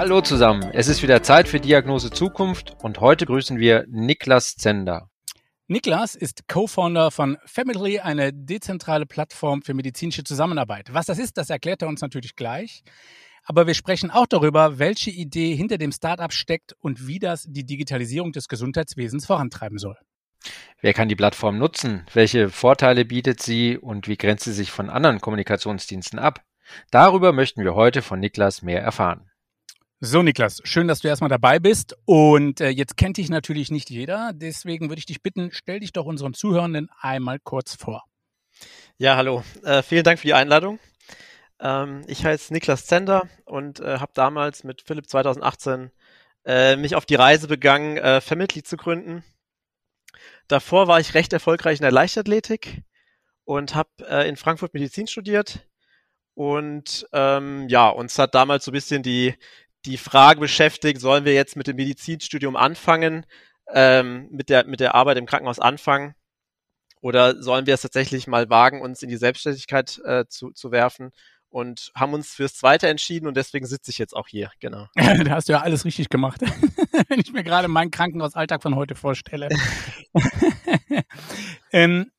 Hallo zusammen, es ist wieder Zeit für Diagnose Zukunft und heute grüßen wir Niklas Zender. Niklas ist Co-Founder von Family, eine dezentrale Plattform für medizinische Zusammenarbeit. Was das ist, das erklärt er uns natürlich gleich. Aber wir sprechen auch darüber, welche Idee hinter dem Startup steckt und wie das die Digitalisierung des Gesundheitswesens vorantreiben soll. Wer kann die Plattform nutzen? Welche Vorteile bietet sie und wie grenzt sie sich von anderen Kommunikationsdiensten ab? Darüber möchten wir heute von Niklas mehr erfahren. So, Niklas, schön, dass du erstmal dabei bist. Und äh, jetzt kennt dich natürlich nicht jeder. Deswegen würde ich dich bitten, stell dich doch unseren Zuhörenden einmal kurz vor. Ja, hallo. Äh, vielen Dank für die Einladung. Ähm, ich heiße Niklas Zender und äh, habe damals mit Philipp 2018 äh, mich auf die Reise begangen, äh, Family zu gründen. Davor war ich recht erfolgreich in der Leichtathletik und habe äh, in Frankfurt Medizin studiert. Und ähm, ja, uns hat damals so ein bisschen die, die Frage beschäftigt, sollen wir jetzt mit dem Medizinstudium anfangen, ähm, mit, der, mit der Arbeit im Krankenhaus anfangen? Oder sollen wir es tatsächlich mal wagen, uns in die Selbstständigkeit äh, zu, zu werfen? Und haben uns fürs Zweite entschieden und deswegen sitze ich jetzt auch hier, genau. da hast du ja alles richtig gemacht, wenn ich mir gerade meinen Krankenhausalltag von heute vorstelle. ähm,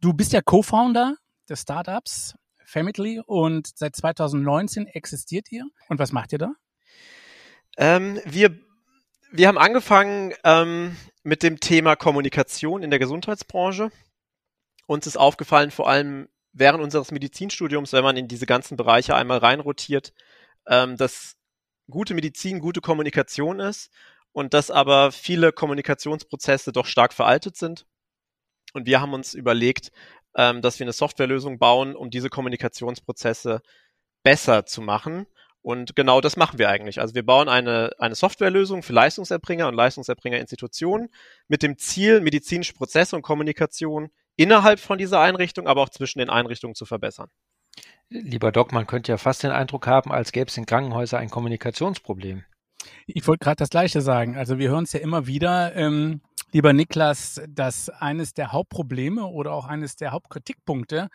du bist ja Co-Founder des Startups Family und seit 2019 existiert ihr. Und was macht ihr da? Ähm, wir, wir haben angefangen ähm, mit dem Thema Kommunikation in der Gesundheitsbranche. Uns ist aufgefallen, vor allem während unseres Medizinstudiums, wenn man in diese ganzen Bereiche einmal reinrotiert, ähm, dass gute Medizin gute Kommunikation ist und dass aber viele Kommunikationsprozesse doch stark veraltet sind. Und wir haben uns überlegt, ähm, dass wir eine Softwarelösung bauen, um diese Kommunikationsprozesse besser zu machen und genau das machen wir eigentlich. Also wir bauen eine, eine Softwarelösung für Leistungserbringer und Leistungserbringerinstitutionen mit dem Ziel, medizinische Prozesse und Kommunikation innerhalb von dieser Einrichtung, aber auch zwischen den Einrichtungen zu verbessern. Lieber Doc, man könnte ja fast den Eindruck haben, als gäbe es in Krankenhäusern ein Kommunikationsproblem. Ich wollte gerade das Gleiche sagen. Also wir hören es ja immer wieder, ähm, lieber Niklas, dass eines der Hauptprobleme oder auch eines der Hauptkritikpunkte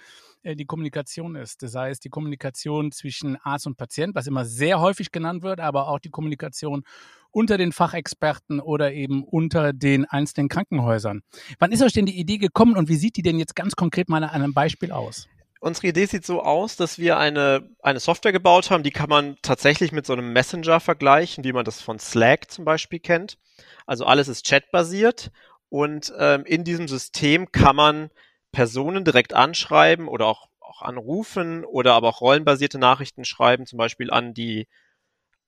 äh, die Kommunikation ist. Das heißt, die Kommunikation zwischen Arzt und Patient, was immer sehr häufig genannt wird, aber auch die Kommunikation unter den Fachexperten oder eben unter den einzelnen Krankenhäusern. Wann ist euch denn die Idee gekommen und wie sieht die denn jetzt ganz konkret mal an einem Beispiel aus? Unsere Idee sieht so aus, dass wir eine, eine Software gebaut haben, die kann man tatsächlich mit so einem Messenger vergleichen, wie man das von Slack zum Beispiel kennt. Also alles ist chatbasiert und ähm, in diesem System kann man Personen direkt anschreiben oder auch, auch anrufen oder aber auch rollenbasierte Nachrichten schreiben, zum Beispiel an die,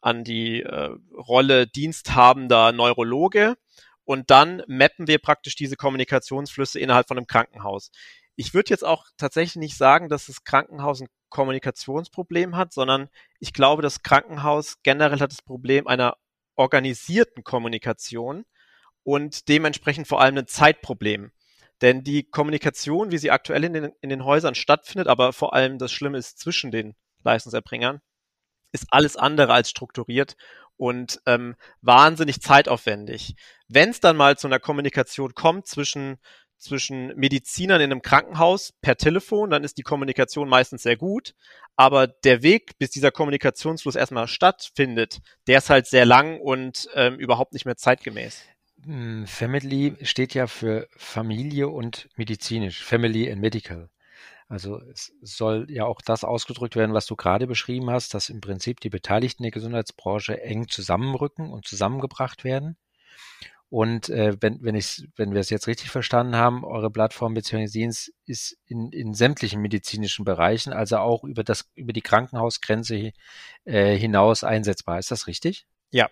an die äh, Rolle diensthabender Neurologe. Und dann mappen wir praktisch diese Kommunikationsflüsse innerhalb von einem Krankenhaus. Ich würde jetzt auch tatsächlich nicht sagen, dass das Krankenhaus ein Kommunikationsproblem hat, sondern ich glaube, das Krankenhaus generell hat das Problem einer organisierten Kommunikation und dementsprechend vor allem ein Zeitproblem. Denn die Kommunikation, wie sie aktuell in den, in den Häusern stattfindet, aber vor allem das Schlimme ist zwischen den Leistungserbringern, ist alles andere als strukturiert und ähm, wahnsinnig zeitaufwendig. Wenn es dann mal zu einer Kommunikation kommt zwischen zwischen Medizinern in einem Krankenhaus per Telefon, dann ist die Kommunikation meistens sehr gut, aber der Weg, bis dieser Kommunikationsfluss erstmal stattfindet, der ist halt sehr lang und ähm, überhaupt nicht mehr zeitgemäß. Hm, Family steht ja für Familie und medizinisch, Family and Medical. Also es soll ja auch das ausgedrückt werden, was du gerade beschrieben hast, dass im Prinzip die Beteiligten der Gesundheitsbranche eng zusammenrücken und zusammengebracht werden. Und äh, wenn, wenn, ich, wenn wir es jetzt richtig verstanden haben, eure Plattform bzw. Dienst ist in, in sämtlichen medizinischen Bereichen, also auch über, das, über die Krankenhausgrenze äh, hinaus einsetzbar. Ist das richtig? Ja,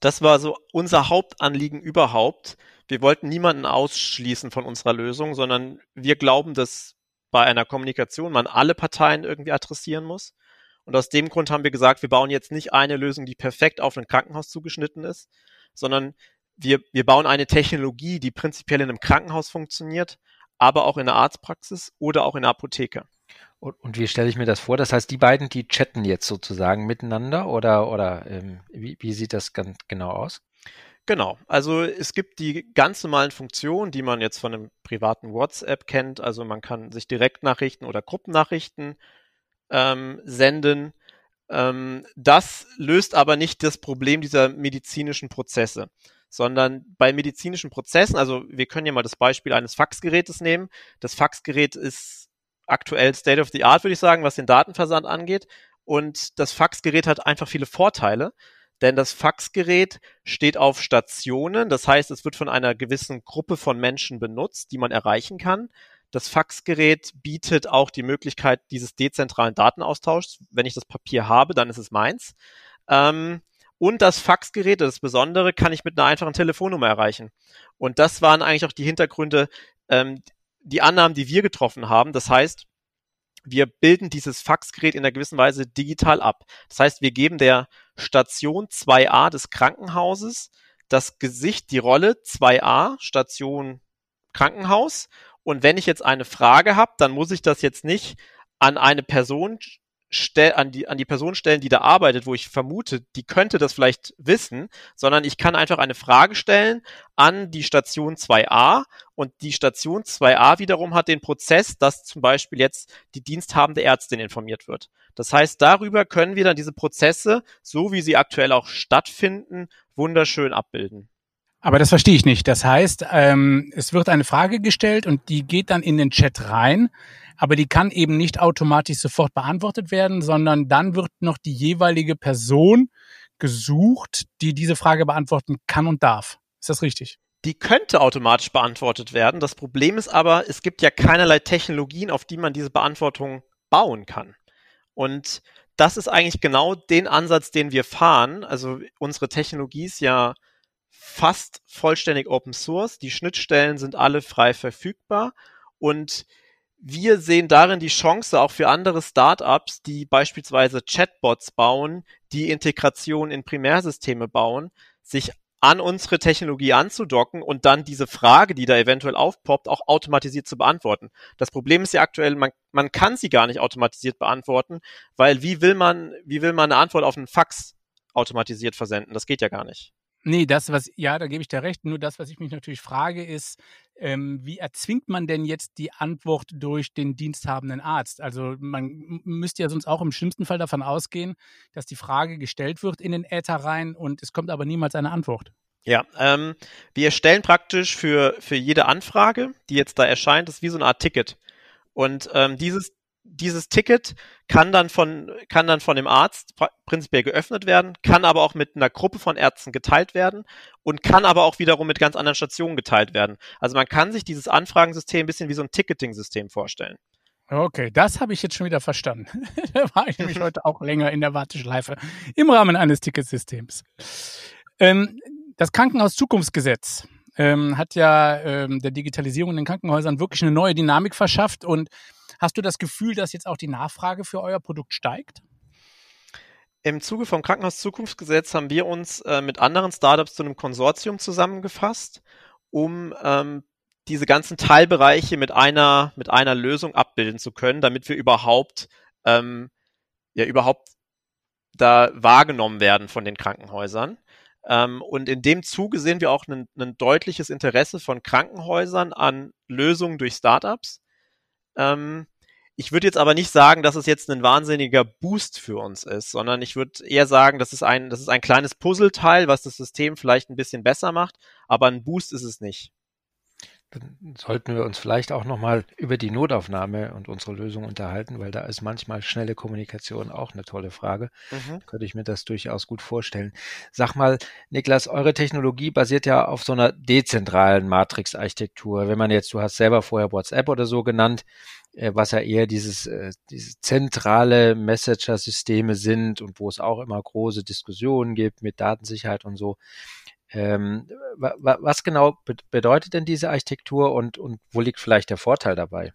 das war so unser Hauptanliegen überhaupt. Wir wollten niemanden ausschließen von unserer Lösung, sondern wir glauben, dass bei einer Kommunikation man alle Parteien irgendwie adressieren muss. Und aus dem Grund haben wir gesagt, wir bauen jetzt nicht eine Lösung, die perfekt auf ein Krankenhaus zugeschnitten ist, sondern wir, wir bauen eine Technologie, die prinzipiell in einem Krankenhaus funktioniert, aber auch in der Arztpraxis oder auch in der Apotheke. Und, und wie stelle ich mir das vor? Das heißt, die beiden, die chatten jetzt sozusagen miteinander oder, oder ähm, wie, wie sieht das ganz genau aus? Genau, also es gibt die ganz normalen Funktionen, die man jetzt von einem privaten WhatsApp kennt. Also man kann sich Direktnachrichten oder Gruppennachrichten ähm, senden. Ähm, das löst aber nicht das Problem dieser medizinischen Prozesse, sondern bei medizinischen Prozessen, also wir können ja mal das Beispiel eines Faxgerätes nehmen. Das Faxgerät ist aktuell State of the Art, würde ich sagen, was den Datenversand angeht. Und das Faxgerät hat einfach viele Vorteile denn das Faxgerät steht auf Stationen. Das heißt, es wird von einer gewissen Gruppe von Menschen benutzt, die man erreichen kann. Das Faxgerät bietet auch die Möglichkeit dieses dezentralen Datenaustauschs. Wenn ich das Papier habe, dann ist es meins. Ähm, und das Faxgerät, das Besondere, kann ich mit einer einfachen Telefonnummer erreichen. Und das waren eigentlich auch die Hintergründe, ähm, die Annahmen, die wir getroffen haben. Das heißt, wir bilden dieses Faxgerät in einer gewissen Weise digital ab. Das heißt, wir geben der Station 2a des Krankenhauses das Gesicht, die Rolle 2a, Station Krankenhaus. Und wenn ich jetzt eine Frage habe, dann muss ich das jetzt nicht an eine Person an die, an die Person stellen, die da arbeitet, wo ich vermute, die könnte das vielleicht wissen, sondern ich kann einfach eine Frage stellen an die Station 2a und die Station 2a wiederum hat den Prozess, dass zum Beispiel jetzt die diensthabende Ärztin informiert wird. Das heißt, darüber können wir dann diese Prozesse, so wie sie aktuell auch stattfinden, wunderschön abbilden. Aber das verstehe ich nicht. Das heißt, ähm, es wird eine Frage gestellt und die geht dann in den Chat rein aber die kann eben nicht automatisch sofort beantwortet werden, sondern dann wird noch die jeweilige Person gesucht, die diese Frage beantworten kann und darf. Ist das richtig? Die könnte automatisch beantwortet werden. Das Problem ist aber, es gibt ja keinerlei Technologien, auf die man diese Beantwortung bauen kann. Und das ist eigentlich genau den Ansatz, den wir fahren. Also unsere Technologie ist ja fast vollständig Open Source. Die Schnittstellen sind alle frei verfügbar und wir sehen darin die Chance auch für andere Startups, die beispielsweise Chatbots bauen, die Integration in Primärsysteme bauen, sich an unsere Technologie anzudocken und dann diese Frage, die da eventuell aufpoppt, auch automatisiert zu beantworten. Das Problem ist ja aktuell, man, man kann sie gar nicht automatisiert beantworten, weil wie will man, wie will man eine Antwort auf einen Fax automatisiert versenden? Das geht ja gar nicht. Nee, das, was, ja, da gebe ich dir recht. Nur das, was ich mich natürlich frage, ist, ähm, wie erzwingt man denn jetzt die Antwort durch den diensthabenden Arzt? Also man müsste ja sonst auch im schlimmsten Fall davon ausgehen, dass die Frage gestellt wird in den Äther rein und es kommt aber niemals eine Antwort. Ja, ähm, wir erstellen praktisch für, für jede Anfrage, die jetzt da erscheint, das ist wie so eine Art Ticket. Und ähm, dieses dieses Ticket kann dann von, kann dann von dem Arzt prinzipiell geöffnet werden, kann aber auch mit einer Gruppe von Ärzten geteilt werden und kann aber auch wiederum mit ganz anderen Stationen geteilt werden. Also man kann sich dieses Anfragensystem ein bisschen wie so ein Ticketing-System vorstellen. Okay, das habe ich jetzt schon wieder verstanden. da war ich nämlich heute auch länger in der Warteschleife im Rahmen eines Ticketsystems. Ähm, das Krankenhaus-Zukunftsgesetz ähm, hat ja ähm, der Digitalisierung in den Krankenhäusern wirklich eine neue Dynamik verschafft und Hast du das Gefühl, dass jetzt auch die Nachfrage für euer Produkt steigt? Im Zuge vom Krankenhaus-Zukunftsgesetz haben wir uns äh, mit anderen Startups zu einem Konsortium zusammengefasst, um ähm, diese ganzen Teilbereiche mit einer, mit einer Lösung abbilden zu können, damit wir überhaupt, ähm, ja, überhaupt da wahrgenommen werden von den Krankenhäusern. Ähm, und in dem Zuge sehen wir auch ein, ein deutliches Interesse von Krankenhäusern an Lösungen durch Startups. Ähm, ich würde jetzt aber nicht sagen, dass es jetzt ein wahnsinniger Boost für uns ist, sondern ich würde eher sagen, das ist ein, das ist ein kleines Puzzleteil, was das System vielleicht ein bisschen besser macht, aber ein Boost ist es nicht. Dann sollten wir uns vielleicht auch nochmal über die Notaufnahme und unsere Lösung unterhalten, weil da ist manchmal schnelle Kommunikation auch eine tolle Frage. Mhm. Könnte ich mir das durchaus gut vorstellen. Sag mal, Niklas, eure Technologie basiert ja auf so einer dezentralen Matrix-Architektur. Wenn man jetzt, du hast selber vorher WhatsApp oder so genannt, äh, was ja eher dieses, äh, diese zentrale Messenger-Systeme sind und wo es auch immer große Diskussionen gibt mit Datensicherheit und so. Ähm, was genau bedeutet denn diese Architektur und, und wo liegt vielleicht der Vorteil dabei?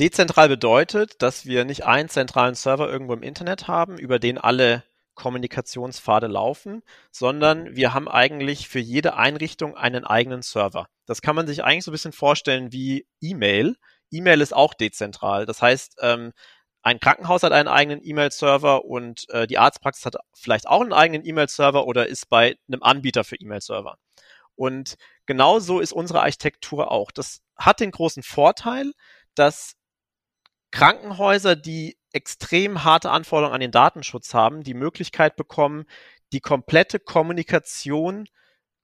Dezentral bedeutet, dass wir nicht einen zentralen Server irgendwo im Internet haben, über den alle Kommunikationspfade laufen, sondern wir haben eigentlich für jede Einrichtung einen eigenen Server. Das kann man sich eigentlich so ein bisschen vorstellen wie E-Mail. E-Mail ist auch dezentral. Das heißt, ähm, ein Krankenhaus hat einen eigenen E-Mail-Server und äh, die Arztpraxis hat vielleicht auch einen eigenen E-Mail-Server oder ist bei einem Anbieter für E-Mail-Server. Und genauso ist unsere Architektur auch. Das hat den großen Vorteil, dass Krankenhäuser, die extrem harte Anforderungen an den Datenschutz haben, die Möglichkeit bekommen, die komplette Kommunikation,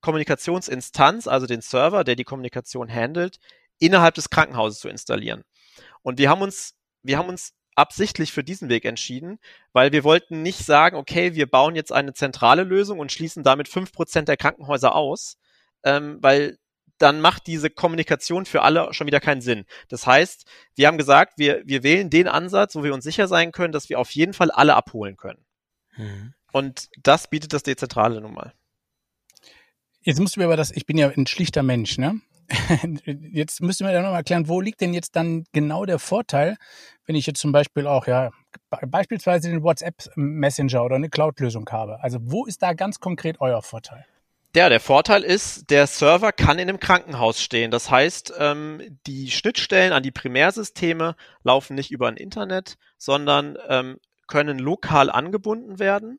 Kommunikationsinstanz, also den Server, der die Kommunikation handelt, innerhalb des Krankenhauses zu installieren. Und wir haben uns, wir haben uns absichtlich für diesen Weg entschieden, weil wir wollten nicht sagen, okay, wir bauen jetzt eine zentrale Lösung und schließen damit fünf Prozent der Krankenhäuser aus, ähm, weil dann macht diese Kommunikation für alle schon wieder keinen Sinn. Das heißt, wir haben gesagt, wir, wir wählen den Ansatz, wo wir uns sicher sein können, dass wir auf jeden Fall alle abholen können. Mhm. Und das bietet das Dezentrale nun mal. Jetzt musst du mir aber das, ich bin ja ein schlichter Mensch, ne? Jetzt müsst ihr mir nochmal erklären, wo liegt denn jetzt dann genau der Vorteil, wenn ich jetzt zum Beispiel auch, ja, beispielsweise den WhatsApp Messenger oder eine Cloud-Lösung habe? Also wo ist da ganz konkret euer Vorteil? Ja, der Vorteil ist, der Server kann in einem Krankenhaus stehen. Das heißt, ähm, die Schnittstellen an die Primärsysteme laufen nicht über ein Internet, sondern ähm, können lokal angebunden werden.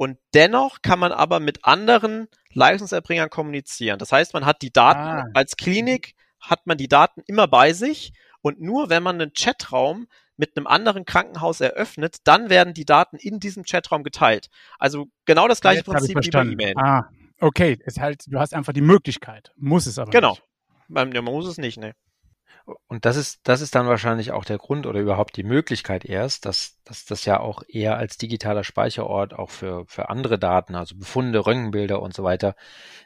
Und dennoch kann man aber mit anderen Leistungserbringern kommunizieren. Das heißt, man hat die Daten ah. als Klinik, hat man die Daten immer bei sich und nur wenn man einen Chatraum mit einem anderen Krankenhaus eröffnet, dann werden die Daten in diesem Chatraum geteilt. Also genau das gleiche Jetzt Prinzip wie bei E-Mail. Ah, Okay, ist halt, du hast einfach die Möglichkeit, muss es aber genau. nicht. Genau, man muss es nicht, ne. Und das ist, das ist dann wahrscheinlich auch der Grund oder überhaupt die Möglichkeit erst, dass, dass das ja auch eher als digitaler Speicherort auch für, für andere Daten, also Befunde, Röntgenbilder und so weiter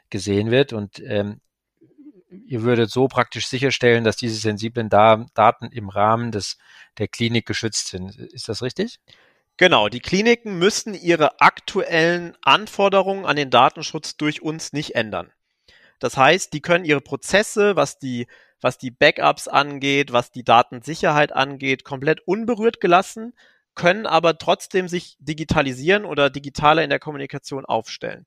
gesehen wird. Und ähm, ihr würdet so praktisch sicherstellen, dass diese sensiblen da Daten im Rahmen des, der Klinik geschützt sind. Ist das richtig? Genau, die Kliniken müssen ihre aktuellen Anforderungen an den Datenschutz durch uns nicht ändern. Das heißt, die können ihre Prozesse, was die, was die Backups angeht, was die Datensicherheit angeht, komplett unberührt gelassen, können aber trotzdem sich digitalisieren oder digitaler in der Kommunikation aufstellen.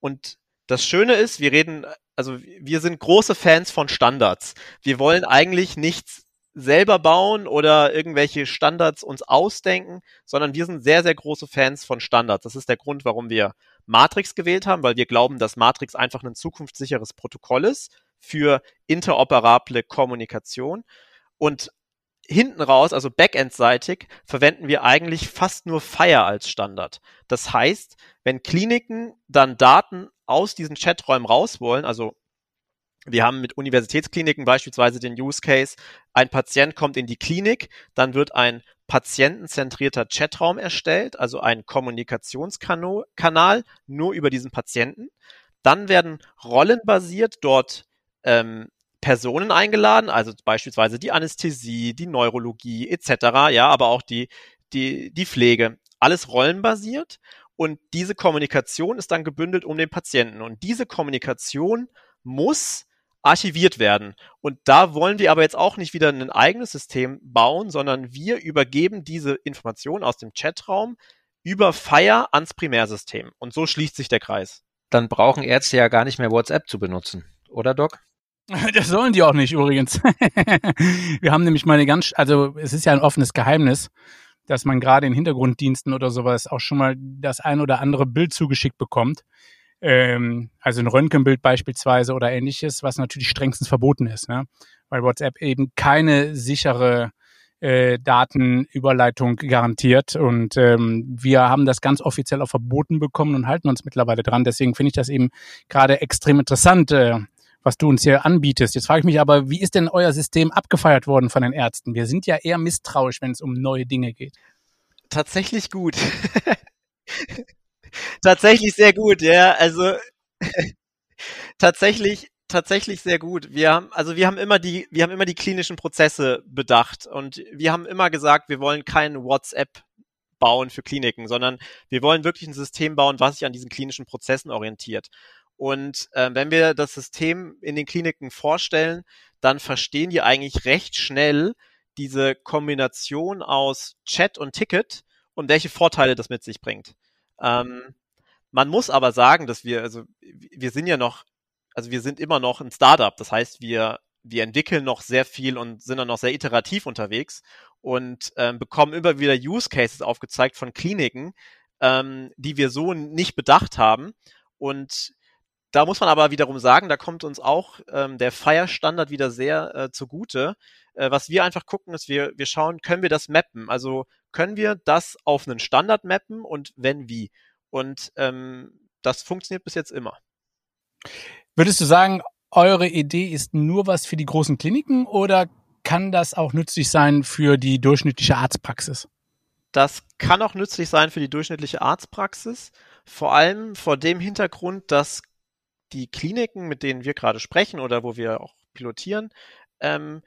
Und das Schöne ist, wir reden, also wir sind große Fans von Standards. Wir wollen eigentlich nichts selber bauen oder irgendwelche Standards uns ausdenken, sondern wir sind sehr, sehr große Fans von Standards. Das ist der Grund, warum wir Matrix gewählt haben, weil wir glauben, dass Matrix einfach ein zukunftssicheres Protokoll ist für interoperable Kommunikation. Und hinten raus, also backendseitig, verwenden wir eigentlich fast nur Fire als Standard. Das heißt, wenn Kliniken dann Daten aus diesen Chaträumen raus wollen, also wir haben mit Universitätskliniken beispielsweise den Use Case, ein Patient kommt in die Klinik, dann wird ein patientenzentrierter Chatraum erstellt, also ein Kommunikationskanal nur über diesen Patienten. Dann werden rollenbasiert dort ähm, Personen eingeladen, also beispielsweise die Anästhesie, die Neurologie etc., ja, aber auch die, die, die Pflege. Alles rollenbasiert und diese Kommunikation ist dann gebündelt um den Patienten. Und diese Kommunikation muss archiviert werden. Und da wollen wir aber jetzt auch nicht wieder ein eigenes System bauen, sondern wir übergeben diese Informationen aus dem Chatraum über Fire ans Primärsystem. Und so schließt sich der Kreis. Dann brauchen Ärzte ja gar nicht mehr WhatsApp zu benutzen, oder Doc? Das sollen die auch nicht übrigens. wir haben nämlich mal eine ganz, also es ist ja ein offenes Geheimnis, dass man gerade in Hintergrunddiensten oder sowas auch schon mal das ein oder andere Bild zugeschickt bekommt ähm, also ein Röntgenbild beispielsweise oder ähnliches, was natürlich strengstens verboten ist, ne? weil WhatsApp eben keine sichere äh, Datenüberleitung garantiert. Und ähm, wir haben das ganz offiziell auch verboten bekommen und halten uns mittlerweile dran. Deswegen finde ich das eben gerade extrem interessant, äh, was du uns hier anbietest. Jetzt frage ich mich aber, wie ist denn euer System abgefeiert worden von den Ärzten? Wir sind ja eher misstrauisch, wenn es um neue Dinge geht. Tatsächlich gut. tatsächlich sehr gut, ja. Also tatsächlich, tatsächlich sehr gut. Wir haben, also wir haben immer die, wir haben immer die klinischen Prozesse bedacht und wir haben immer gesagt, wir wollen kein WhatsApp bauen für Kliniken, sondern wir wollen wirklich ein System bauen, was sich an diesen klinischen Prozessen orientiert. Und äh, wenn wir das System in den Kliniken vorstellen, dann verstehen die eigentlich recht schnell diese Kombination aus Chat und Ticket und welche Vorteile das mit sich bringt. Ähm, man muss aber sagen, dass wir, also wir sind ja noch, also wir sind immer noch ein Startup. Das heißt, wir, wir entwickeln noch sehr viel und sind dann noch sehr iterativ unterwegs und ähm, bekommen immer wieder Use Cases aufgezeigt von Kliniken, ähm, die wir so nicht bedacht haben. Und da muss man aber wiederum sagen, da kommt uns auch ähm, der Fire-Standard wieder sehr äh, zugute. Äh, was wir einfach gucken, ist, wir, wir schauen, können wir das mappen? Also können wir das auf einen Standard mappen und wenn wie? Und ähm, das funktioniert bis jetzt immer. Würdest du sagen, eure Idee ist nur was für die großen Kliniken oder kann das auch nützlich sein für die durchschnittliche Arztpraxis? Das kann auch nützlich sein für die durchschnittliche Arztpraxis, vor allem vor dem Hintergrund, dass die Kliniken, mit denen wir gerade sprechen oder wo wir auch pilotieren, ähm,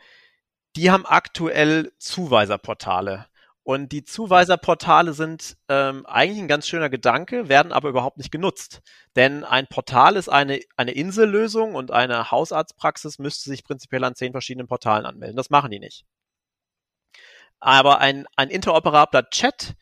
die haben aktuell Zuweiserportale. Und die Zuweiserportale sind ähm, eigentlich ein ganz schöner Gedanke, werden aber überhaupt nicht genutzt. Denn ein Portal ist eine, eine Insellösung und eine Hausarztpraxis müsste sich prinzipiell an zehn verschiedenen Portalen anmelden. Das machen die nicht. Aber ein, ein interoperabler Chat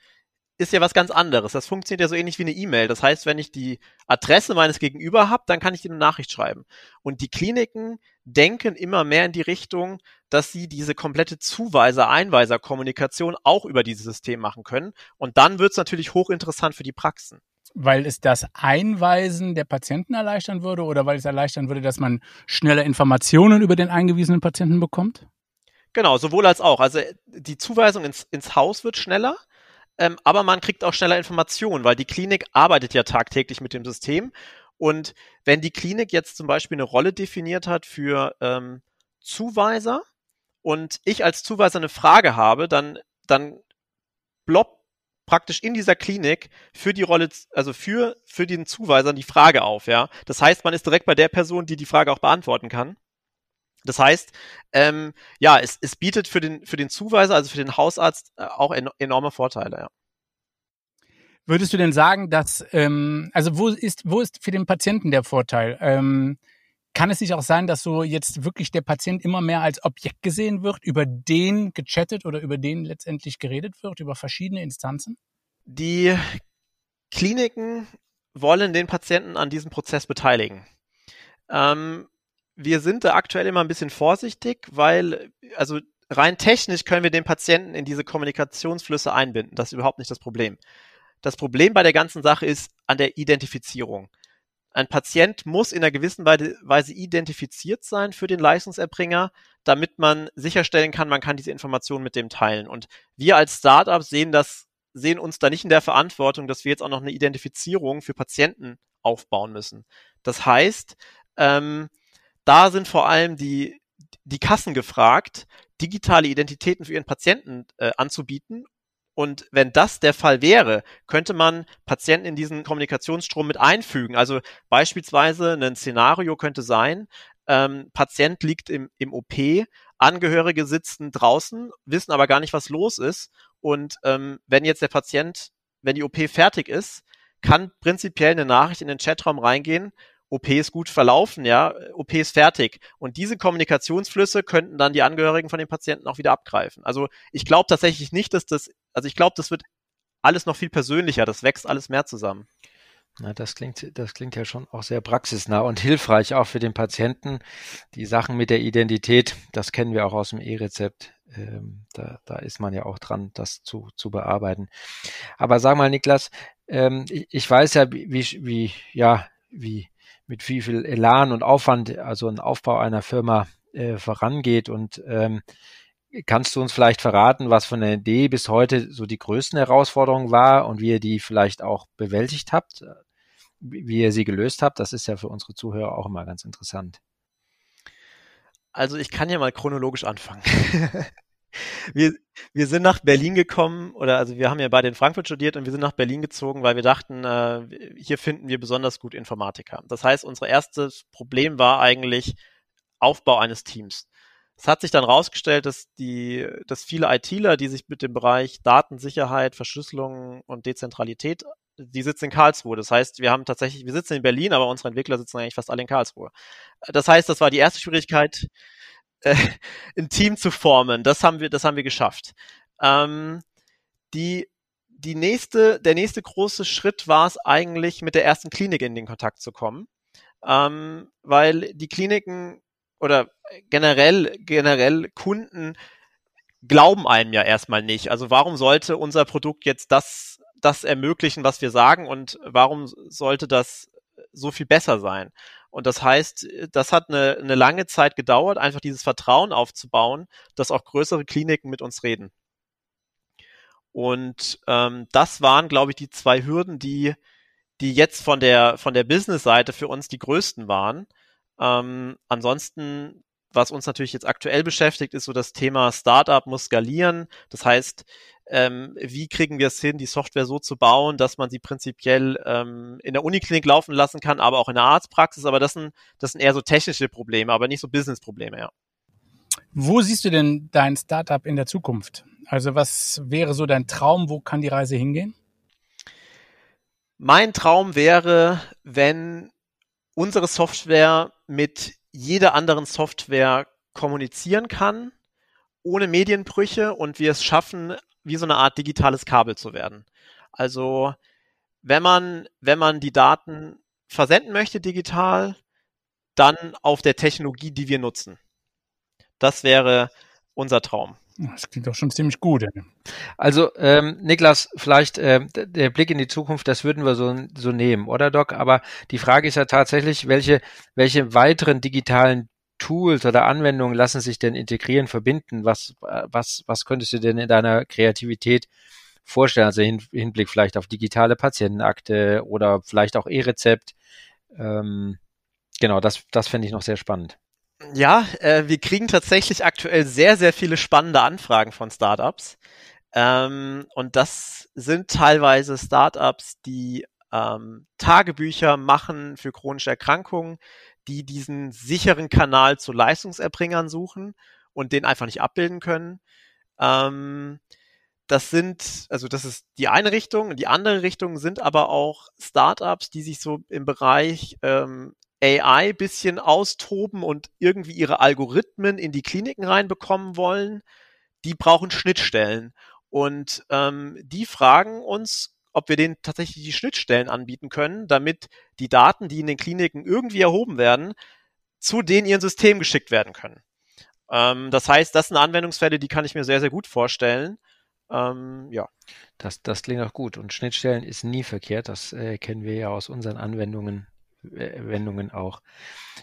ist ja was ganz anderes. Das funktioniert ja so ähnlich wie eine E-Mail. Das heißt, wenn ich die Adresse meines Gegenüber habe, dann kann ich dir eine Nachricht schreiben. Und die Kliniken denken immer mehr in die Richtung, dass sie diese komplette Zuweiser-Einweiser-Kommunikation auch über dieses System machen können. Und dann wird es natürlich hochinteressant für die Praxen. Weil es das Einweisen der Patienten erleichtern würde oder weil es erleichtern würde, dass man schneller Informationen über den eingewiesenen Patienten bekommt? Genau, sowohl als auch. Also die Zuweisung ins, ins Haus wird schneller ähm, aber man kriegt auch schneller Informationen, weil die Klinik arbeitet ja tagtäglich mit dem System. Und wenn die Klinik jetzt zum Beispiel eine Rolle definiert hat für ähm, Zuweiser und ich als Zuweiser eine Frage habe, dann, dann bloppt praktisch in dieser Klinik für die Rolle, also für, für den Zuweiser die Frage auf, ja. Das heißt, man ist direkt bei der Person, die die Frage auch beantworten kann. Das heißt, ähm, ja, es, es bietet für den, für den Zuweiser, also für den Hausarzt, äh, auch en enorme Vorteile, ja. Würdest du denn sagen, dass, ähm, also wo ist, wo ist für den Patienten der Vorteil? Ähm, kann es nicht auch sein, dass so jetzt wirklich der Patient immer mehr als Objekt gesehen wird, über den gechattet oder über den letztendlich geredet wird, über verschiedene Instanzen? Die Kliniken wollen den Patienten an diesem Prozess beteiligen. Ähm, wir sind da aktuell immer ein bisschen vorsichtig, weil, also rein technisch können wir den Patienten in diese Kommunikationsflüsse einbinden. Das ist überhaupt nicht das Problem. Das Problem bei der ganzen Sache ist an der Identifizierung. Ein Patient muss in einer gewissen Weise identifiziert sein für den Leistungserbringer, damit man sicherstellen kann, man kann diese Informationen mit dem teilen. Und wir als Startup sehen das, sehen uns da nicht in der Verantwortung, dass wir jetzt auch noch eine Identifizierung für Patienten aufbauen müssen. Das heißt, ähm, da sind vor allem die, die Kassen gefragt, digitale Identitäten für ihren Patienten äh, anzubieten. Und wenn das der Fall wäre, könnte man Patienten in diesen Kommunikationsstrom mit einfügen. Also beispielsweise ein Szenario könnte sein, ähm, Patient liegt im, im OP, Angehörige sitzen draußen, wissen aber gar nicht, was los ist. Und ähm, wenn jetzt der Patient, wenn die OP fertig ist, kann prinzipiell eine Nachricht in den Chatraum reingehen, OP ist gut verlaufen, ja, OP ist fertig. Und diese Kommunikationsflüsse könnten dann die Angehörigen von den Patienten auch wieder abgreifen. Also ich glaube tatsächlich nicht, dass das, also ich glaube, das wird alles noch viel persönlicher, das wächst alles mehr zusammen. Na, das klingt, das klingt ja schon auch sehr praxisnah und hilfreich auch für den Patienten. Die Sachen mit der Identität, das kennen wir auch aus dem E-Rezept. Ähm, da, da ist man ja auch dran, das zu, zu bearbeiten. Aber sag mal, Niklas, ähm, ich, ich weiß ja, wie, wie, ja, wie mit wie viel Elan und Aufwand also ein Aufbau einer Firma äh, vorangeht. Und ähm, kannst du uns vielleicht verraten, was von der Idee bis heute so die größten Herausforderungen war und wie ihr die vielleicht auch bewältigt habt, wie ihr sie gelöst habt? Das ist ja für unsere Zuhörer auch immer ganz interessant. Also ich kann ja mal chronologisch anfangen. wir, wir sind nach Berlin gekommen, oder also wir haben ja beide in Frankfurt studiert und wir sind nach Berlin gezogen, weil wir dachten, äh, hier finden wir besonders gut Informatiker. Das heißt, unser erstes Problem war eigentlich Aufbau eines Teams. Es hat sich dann rausgestellt, dass die, dass viele ITler, die sich mit dem Bereich Datensicherheit, Verschlüsselung und Dezentralität, die sitzen in Karlsruhe. Das heißt, wir haben tatsächlich, wir sitzen in Berlin, aber unsere Entwickler sitzen eigentlich fast alle in Karlsruhe. Das heißt, das war die erste Schwierigkeit äh, ein Team zu formen. Das haben wir, das haben wir geschafft. Ähm, die, die nächste, der nächste große Schritt war es eigentlich, mit der ersten Klinik in den Kontakt zu kommen, ähm, weil die Kliniken oder generell, generell Kunden glauben einem ja erstmal nicht. Also warum sollte unser Produkt jetzt das, das ermöglichen, was wir sagen und warum sollte das so viel besser sein? Und das heißt, das hat eine, eine lange Zeit gedauert, einfach dieses Vertrauen aufzubauen, dass auch größere Kliniken mit uns reden. Und ähm, das waren, glaube ich, die zwei Hürden, die, die jetzt von der, von der Business-Seite für uns die größten waren. Ähm, ansonsten, was uns natürlich jetzt aktuell beschäftigt, ist so das Thema Startup muss skalieren. Das heißt, ähm, wie kriegen wir es hin, die Software so zu bauen, dass man sie prinzipiell ähm, in der Uniklinik laufen lassen kann, aber auch in der Arztpraxis. Aber das sind, das sind eher so technische Probleme, aber nicht so Business-Probleme, ja. Wo siehst du denn dein Startup in der Zukunft? Also was wäre so dein Traum? Wo kann die Reise hingehen? Mein Traum wäre, wenn unsere Software mit jeder anderen Software kommunizieren kann, ohne Medienbrüche und wir es schaffen, wie so eine Art digitales Kabel zu werden. Also wenn man, wenn man die Daten versenden möchte digital, dann auf der Technologie, die wir nutzen. Das wäre unser Traum. Das klingt doch schon ziemlich gut. Also ähm, Niklas, vielleicht äh, der Blick in die Zukunft, das würden wir so, so nehmen, oder Doc? Aber die Frage ist ja tatsächlich, welche, welche weiteren digitalen Tools oder Anwendungen lassen sich denn integrieren, verbinden? Was, was, was könntest du denn in deiner Kreativität vorstellen? Also hin, Hinblick vielleicht auf digitale Patientenakte oder vielleicht auch E-Rezept. Ähm, genau, das, das fände ich noch sehr spannend. Ja, äh, wir kriegen tatsächlich aktuell sehr, sehr viele spannende Anfragen von Startups. Ähm, und das sind teilweise Startups, die ähm, Tagebücher machen für chronische Erkrankungen, die diesen sicheren Kanal zu Leistungserbringern suchen und den einfach nicht abbilden können. Ähm, das sind, also das ist die eine Richtung. Die andere Richtung sind aber auch Startups, die sich so im Bereich ähm, AI bisschen austoben und irgendwie ihre Algorithmen in die Kliniken reinbekommen wollen. Die brauchen Schnittstellen. Und ähm, die fragen uns, ob wir denen tatsächlich die Schnittstellen anbieten können, damit die Daten, die in den Kliniken irgendwie erhoben werden, zu denen ihren System geschickt werden können. Ähm, das heißt, das sind Anwendungsfälle, die kann ich mir sehr, sehr gut vorstellen. Ähm, ja. Das, das klingt auch gut. Und Schnittstellen ist nie verkehrt. Das äh, kennen wir ja aus unseren Anwendungen äh, Wendungen auch.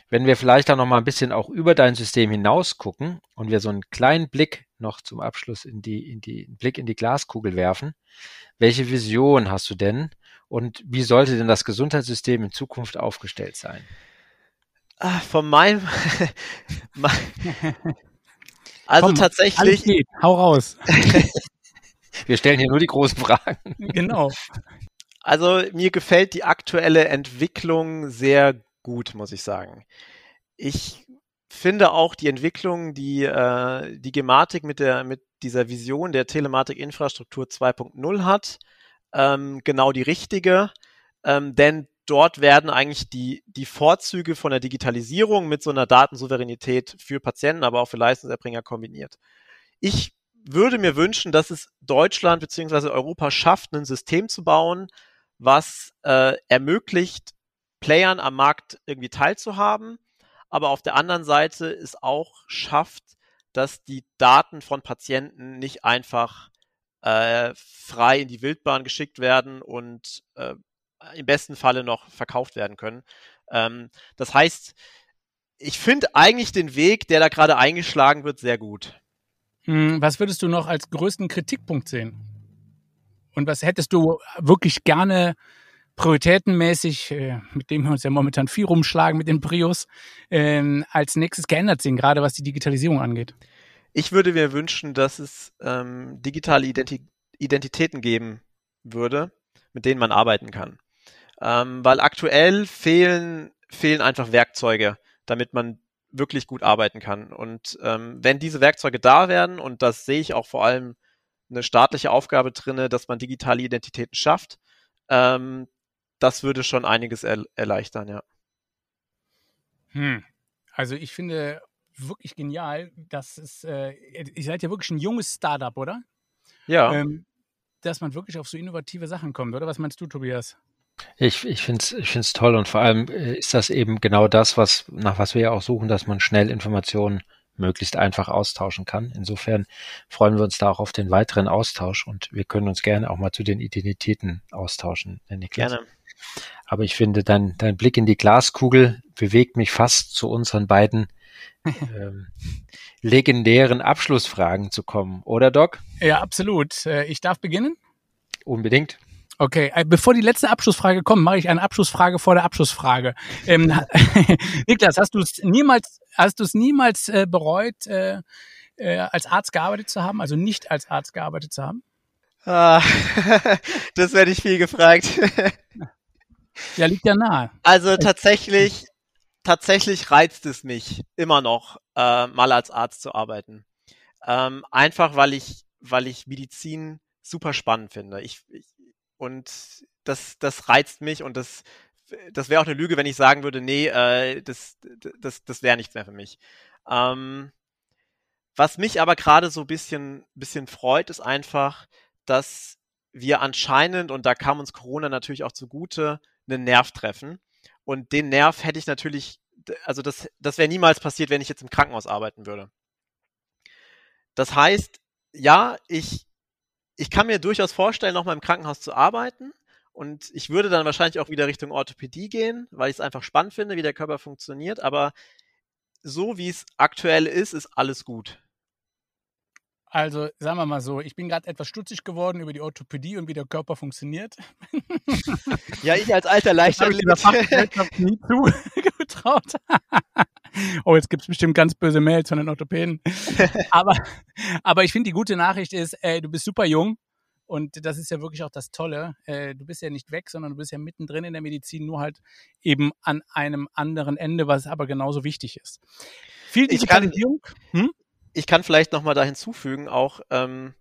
Wenn wir vielleicht dann noch mal ein bisschen auch über dein System hinaus gucken und wir so einen kleinen Blick noch zum Abschluss in die, in die, Blick in die Glaskugel werfen. Welche Vision hast du denn? Und wie sollte denn das Gesundheitssystem in Zukunft aufgestellt sein? Ah, von meinem, also Komm, tatsächlich. Geht. Hau raus. Wir stellen hier nur die großen Fragen. Genau. Also mir gefällt die aktuelle Entwicklung sehr gut, muss ich sagen. Ich finde auch die Entwicklung, die äh, die Gematik mit der mit dieser Vision der Telematik-Infrastruktur 2.0 hat, ähm, genau die richtige, ähm, denn dort werden eigentlich die die Vorzüge von der Digitalisierung mit so einer Datensouveränität für Patienten, aber auch für Leistungserbringer kombiniert. Ich würde mir wünschen, dass es Deutschland beziehungsweise Europa schafft, ein System zu bauen, was äh, ermöglicht, Playern am Markt irgendwie teilzuhaben, aber auf der anderen Seite es auch schafft, dass die Daten von Patienten nicht einfach äh, frei in die Wildbahn geschickt werden und äh, im besten Falle noch verkauft werden können. Ähm, das heißt, ich finde eigentlich den Weg, der da gerade eingeschlagen wird, sehr gut. Hm, was würdest du noch als größten Kritikpunkt sehen? Und was hättest du wirklich gerne prioritätenmäßig, äh, mit dem wir uns ja momentan viel rumschlagen, mit den Prios, äh, als nächstes geändert sehen, gerade was die Digitalisierung angeht? Ich würde mir wünschen, dass es ähm, digitale Identi Identitäten geben würde, mit denen man arbeiten kann. Ähm, weil aktuell fehlen, fehlen einfach Werkzeuge, damit man wirklich gut arbeiten kann. Und ähm, wenn diese Werkzeuge da werden, und das sehe ich auch vor allem eine staatliche Aufgabe drinne, dass man digitale Identitäten schafft. Ähm, das würde schon einiges er erleichtern, ja. Hm. Also ich finde wirklich genial. Das ist, äh, ihr seid ja wirklich ein junges Startup, oder? Ja. Ähm, dass man wirklich auf so innovative Sachen kommt, oder? Was meinst du, Tobias? Ich, ich finde es ich find's toll und vor allem äh, ist das eben genau das, was, nach was wir ja auch suchen, dass man schnell Informationen möglichst einfach austauschen kann. Insofern freuen wir uns da auch auf den weiteren Austausch und wir können uns gerne auch mal zu den Identitäten austauschen, Niklas. Gerne. Aber ich finde, dein, dein Blick in die Glaskugel bewegt mich fast zu unseren beiden ähm, legendären Abschlussfragen zu kommen, oder Doc? Ja, absolut. Äh, ich darf beginnen? Unbedingt. Okay, äh, bevor die letzte Abschlussfrage kommt, mache ich eine Abschlussfrage vor der Abschlussfrage. Ähm, Niklas, hast du es niemals, hast du es niemals äh, bereut, äh, äh, als Arzt gearbeitet zu haben, also nicht als Arzt gearbeitet zu haben? Ah, das werde ich viel gefragt. Ja, liegt ja nahe. Also tatsächlich, tatsächlich reizt es mich immer noch, äh, mal als Arzt zu arbeiten. Ähm, einfach weil ich, weil ich Medizin super spannend finde. Ich, ich und das, das reizt mich und das, das wäre auch eine Lüge, wenn ich sagen würde, nee, äh, das, das, das wäre nichts mehr für mich. Ähm, was mich aber gerade so ein bisschen, bisschen freut, ist einfach, dass wir anscheinend, und da kam uns Corona natürlich auch zugute, einen Nerv treffen. Und den Nerv hätte ich natürlich, also das, das wäre niemals passiert, wenn ich jetzt im Krankenhaus arbeiten würde. Das heißt, ja, ich ich kann mir durchaus vorstellen, nochmal im Krankenhaus zu arbeiten. Und ich würde dann wahrscheinlich auch wieder Richtung Orthopädie gehen, weil ich es einfach spannend finde, wie der Körper funktioniert. Aber so wie es aktuell ist, ist alles gut. Also sagen wir mal so, ich bin gerade etwas stutzig geworden über die Orthopädie und wie der Körper funktioniert. Ja, ich als alter Leichtathlet. Ich nie zugetraut. oh, jetzt gibt es bestimmt ganz böse Mails von den Orthopäden. aber, aber ich finde, die gute Nachricht ist, äh, du bist super jung. Und das ist ja wirklich auch das Tolle. Äh, du bist ja nicht weg, sondern du bist ja mittendrin in der Medizin, nur halt eben an einem anderen Ende, was aber genauso wichtig ist. Viel Digitalisierung. Ich kann, hm? Ich kann vielleicht nochmal da hinzufügen, auch, ähm,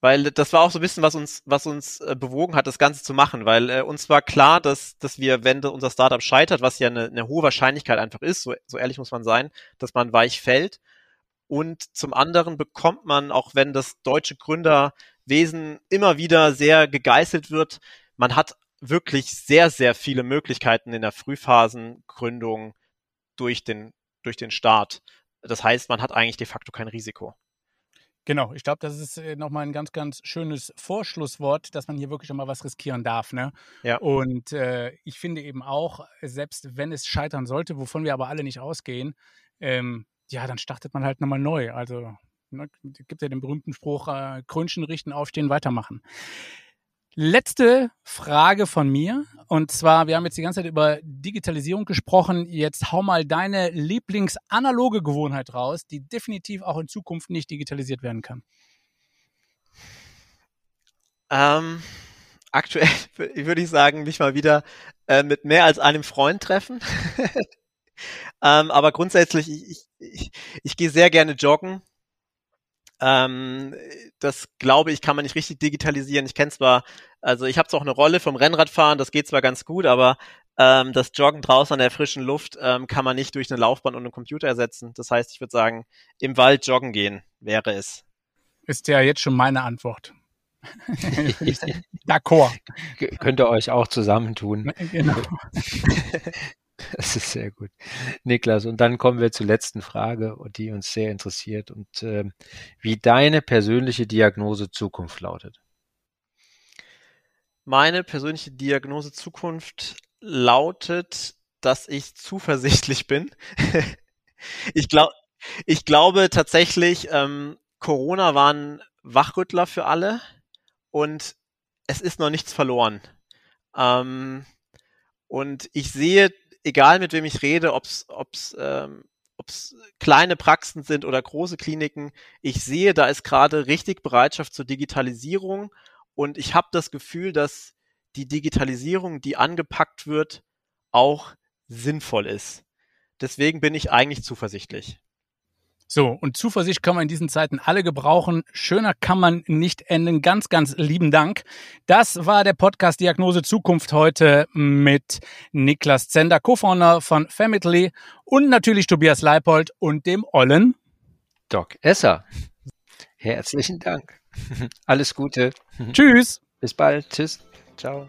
weil das war auch so ein bisschen, was uns, was uns äh, bewogen hat, das Ganze zu machen, weil äh, uns war klar, dass, dass wir, wenn unser Startup scheitert, was ja eine, eine hohe Wahrscheinlichkeit einfach ist, so, so ehrlich muss man sein, dass man weich fällt. Und zum anderen bekommt man, auch wenn das deutsche Gründerwesen immer wieder sehr gegeißelt wird, man hat wirklich sehr, sehr viele Möglichkeiten in der Frühphasengründung durch den, durch den Start. Das heißt, man hat eigentlich de facto kein Risiko. Genau, ich glaube, das ist äh, nochmal ein ganz, ganz schönes Vorschlusswort, dass man hier wirklich mal was riskieren darf. Ne? Ja. Und äh, ich finde eben auch, selbst wenn es scheitern sollte, wovon wir aber alle nicht ausgehen, ähm, ja, dann startet man halt nochmal neu. Also ne, gibt ja den berühmten Spruch, äh, Krönchen richten, aufstehen, weitermachen. Letzte Frage von mir. Und zwar, wir haben jetzt die ganze Zeit über Digitalisierung gesprochen. Jetzt hau mal deine Lieblingsanaloge Gewohnheit raus, die definitiv auch in Zukunft nicht digitalisiert werden kann. Ähm, aktuell würde ich sagen, mich mal wieder äh, mit mehr als einem Freund treffen. ähm, aber grundsätzlich, ich, ich, ich, ich gehe sehr gerne joggen. Ähm, das glaube ich, kann man nicht richtig digitalisieren. Ich kenne zwar, also ich habe zwar auch eine Rolle vom Rennradfahren, das geht zwar ganz gut, aber ähm, das Joggen draußen an der frischen Luft ähm, kann man nicht durch eine Laufbahn und einen Computer ersetzen. Das heißt, ich würde sagen, im Wald joggen gehen wäre es. Ist ja jetzt schon meine Antwort. D'accord. Könnt ihr euch auch zusammentun. Genau. Das ist sehr gut. Niklas, und dann kommen wir zur letzten Frage, die uns sehr interessiert und äh, wie deine persönliche Diagnose Zukunft lautet. Meine persönliche Diagnose Zukunft lautet, dass ich zuversichtlich bin. ich, glaub, ich glaube tatsächlich, ähm, Corona war ein Wachrüttler für alle und es ist noch nichts verloren. Ähm, und ich sehe egal mit wem ich rede, ob es ähm, ob's kleine Praxen sind oder große Kliniken, ich sehe, da ist gerade richtig Bereitschaft zur Digitalisierung und ich habe das Gefühl, dass die Digitalisierung, die angepackt wird, auch sinnvoll ist. Deswegen bin ich eigentlich zuversichtlich. So, und Zuversicht kann man in diesen Zeiten alle gebrauchen. Schöner kann man nicht enden. Ganz, ganz lieben Dank. Das war der Podcast Diagnose Zukunft heute mit Niklas Zender, Co-Founder von Family und natürlich Tobias Leipold und dem Ollen Doc Esser. Herzlichen Dank. Alles Gute. Tschüss. Bis bald. Tschüss. Ciao.